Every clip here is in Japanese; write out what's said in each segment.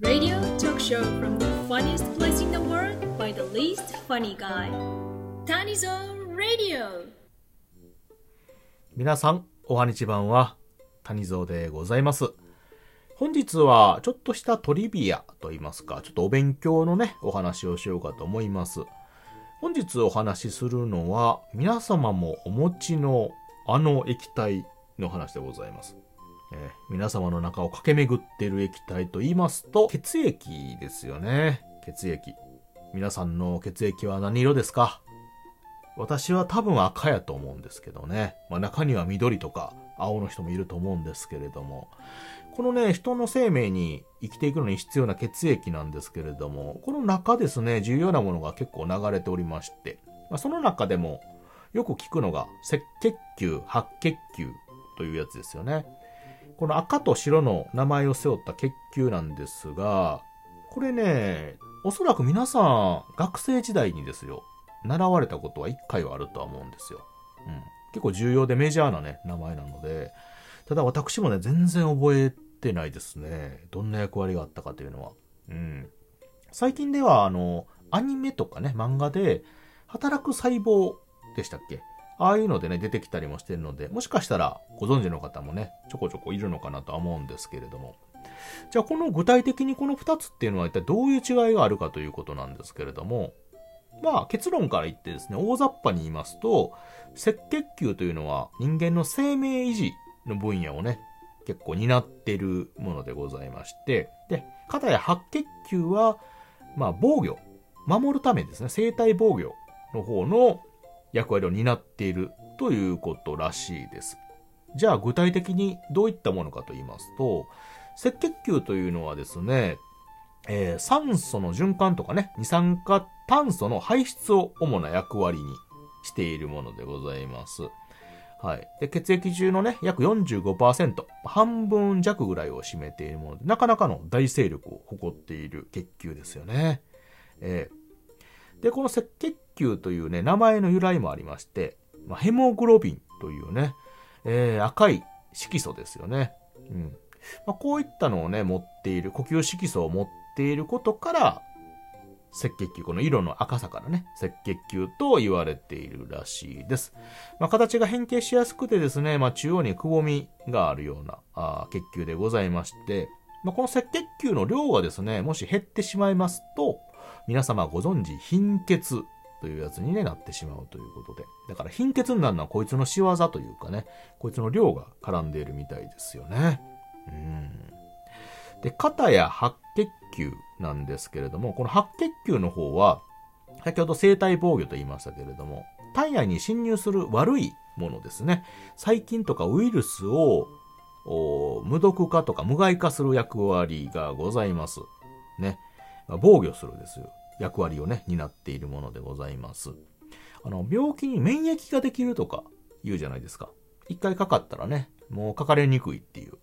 Radio talk show from the funniest place in the world by the least funny guy. Tanizo Radio. 皆さん、おはにちばんは、谷蔵でございます。本日は、ちょっとしたトリビアと言いますか、ちょっとお勉強のね、お話をしようかと思います。本日お話しするのは、皆様もお持ちのあの液体の話でございます。え皆様の中を駆け巡っている液体と言いますと、血液ですよね。血液。皆さんの血液は何色ですか？私は多分赤やと思うんですけどね。まあ中には緑とか青の人もいると思うんですけれども。このね、人の生命に生きていくのに必要な血液なんですけれども、この中ですね、重要なものが結構流れておりまして、まあ、その中でもよく聞くのが赤血球、白血球というやつですよね。この赤と白の名前を背負った血球なんですが、これね、おそらく皆さん学生時代にですよ、習われたことは一回はあるとは思うんですよ。うん。結構重要でメジャーなね、名前なので、ただ私もね、全然覚えてないですね。どんな役割があったかというのは。うん。最近では、あの、アニメとかね、漫画で、働く細胞でしたっけ？ああいうのでね、出てきたりもしてるので、もしかしたらご存知の方もね、ちょこちょこいるのかなとは思うんですけれども。じゃあ、この具体的にこの2つっていうのは一体どういう違いがあるかということなんですけれども、まあ結論から言ってですね、大雑把に言いますと、赤血球というのは人間の生命維持の分野をね、結構担ってるものでございまして、で、片や白血球は、まあ防御、守るためですね、生体防御の方の役割を担っているということらしいです。じゃあ具体的にどういったものかと言いますと、赤血球というのはですね、えー酸素の循環とかね、二酸化炭素の排出を主な役割にしているものでございます。はい。で、血液中のね、約45%、半分弱ぐらいを占めているもので、なかなかの大勢力を誇っている血球ですよね。えーで、この赤血球というね、名前の由来もありまして、まあ、ヘモグロビンというね、えー赤い色素ですよね。うん。まあ、こういったのをね、持っている、呼吸色素を持っていることから、赤血球、この色の赤さからね、赤血球と言われているらしいです。まあ、形が変形しやすくてですね、まあ、中央にくぼみがあるようなあ血球でございまして、まあ、この赤血球の量がですね、もし減ってしまいますと、皆様ご存知、貧血というやつに、ね、なってしまうということで。だから貧血になるのはこいつの仕業というかね、こいつの量が絡んでいるみたいですよね。うん。で、肩や白血球なんですけれども、この白血球の方は、先ほど生体防御と言いましたけれども、体内に侵入する悪いものですね。細菌とかウイルスを無毒化とか無害化する役割がございます。ね。防御するですよ。役割をね、担っているものでございます。あの、病気に免疫ができるとか言うじゃないですか。一回かかったらね、もうかかれにくいっていう。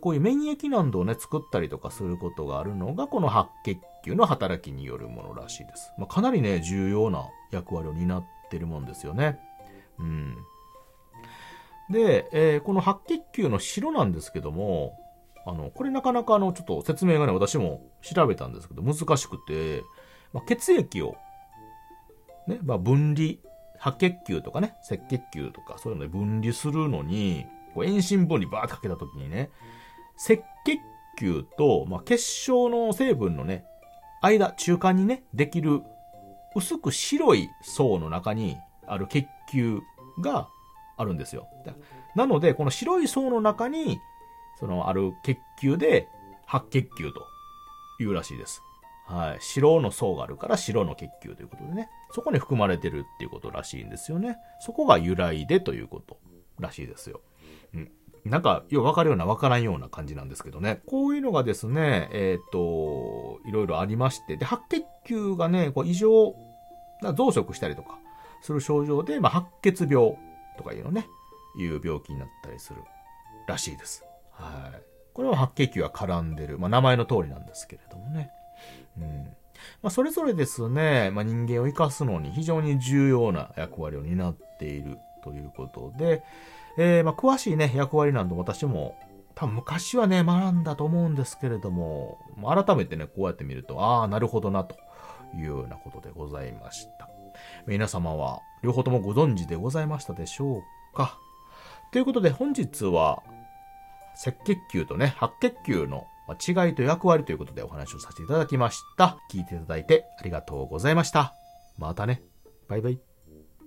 こういう免疫難度をね、作ったりとかすることがあるのが、この白血球の働きによるものらしいです。まあ、かなりね、重要な役割を担ってるもんですよね。うん。で、えーこの白血球の白なんですけども、あの、これなかなかあの、ちょっと説明がね、私も調べたんですけど、難しくて、まあ、血液を、ね、まあ、分離、白血球とかね、赤血球とか、そういうので分離するのに、こう遠心分離バーってかけたときにね、赤血球と、まあ、結晶の成分のね、間、中間にね、できる薄く白い層の中にある血球があるんですよ。なので、この白い層の中に、そのある血球で白血球というらしいです。はい。白の層があるから白の血球ということでね。そこに含まれてるっていうことらしいんですよね。そこが由来でということらしいですよ。うん。なんか、よう分かるような分からんような感じなんですけどね。こういうのがですね、えっ、と、いろいろありまして、で、白血球がね、こう異常、増殖したりとかする症状で、まあ、白血病とかいうのね、いう病気になったりするらしいです。はい。これは白血球が絡んでる、まあ、名前の通りなんですけれどもね。うん。まあ、それぞれですね、まあ、人間を生かすのに非常に重要な役割を担っているということで、えーまあ、詳しいね、役割など私も多分昔はね、学んだと思うんですけれども、改めてね、こうやって見ると、ああ、なるほどな、というようなことでございました。皆様は、両方ともご存知でございましたでしょうか？ということで、本日は、赤血球とね、白血球の違いと役割ということでお話をさせていただきました。聞いていただいてありがとうございました。またね。バイバイ。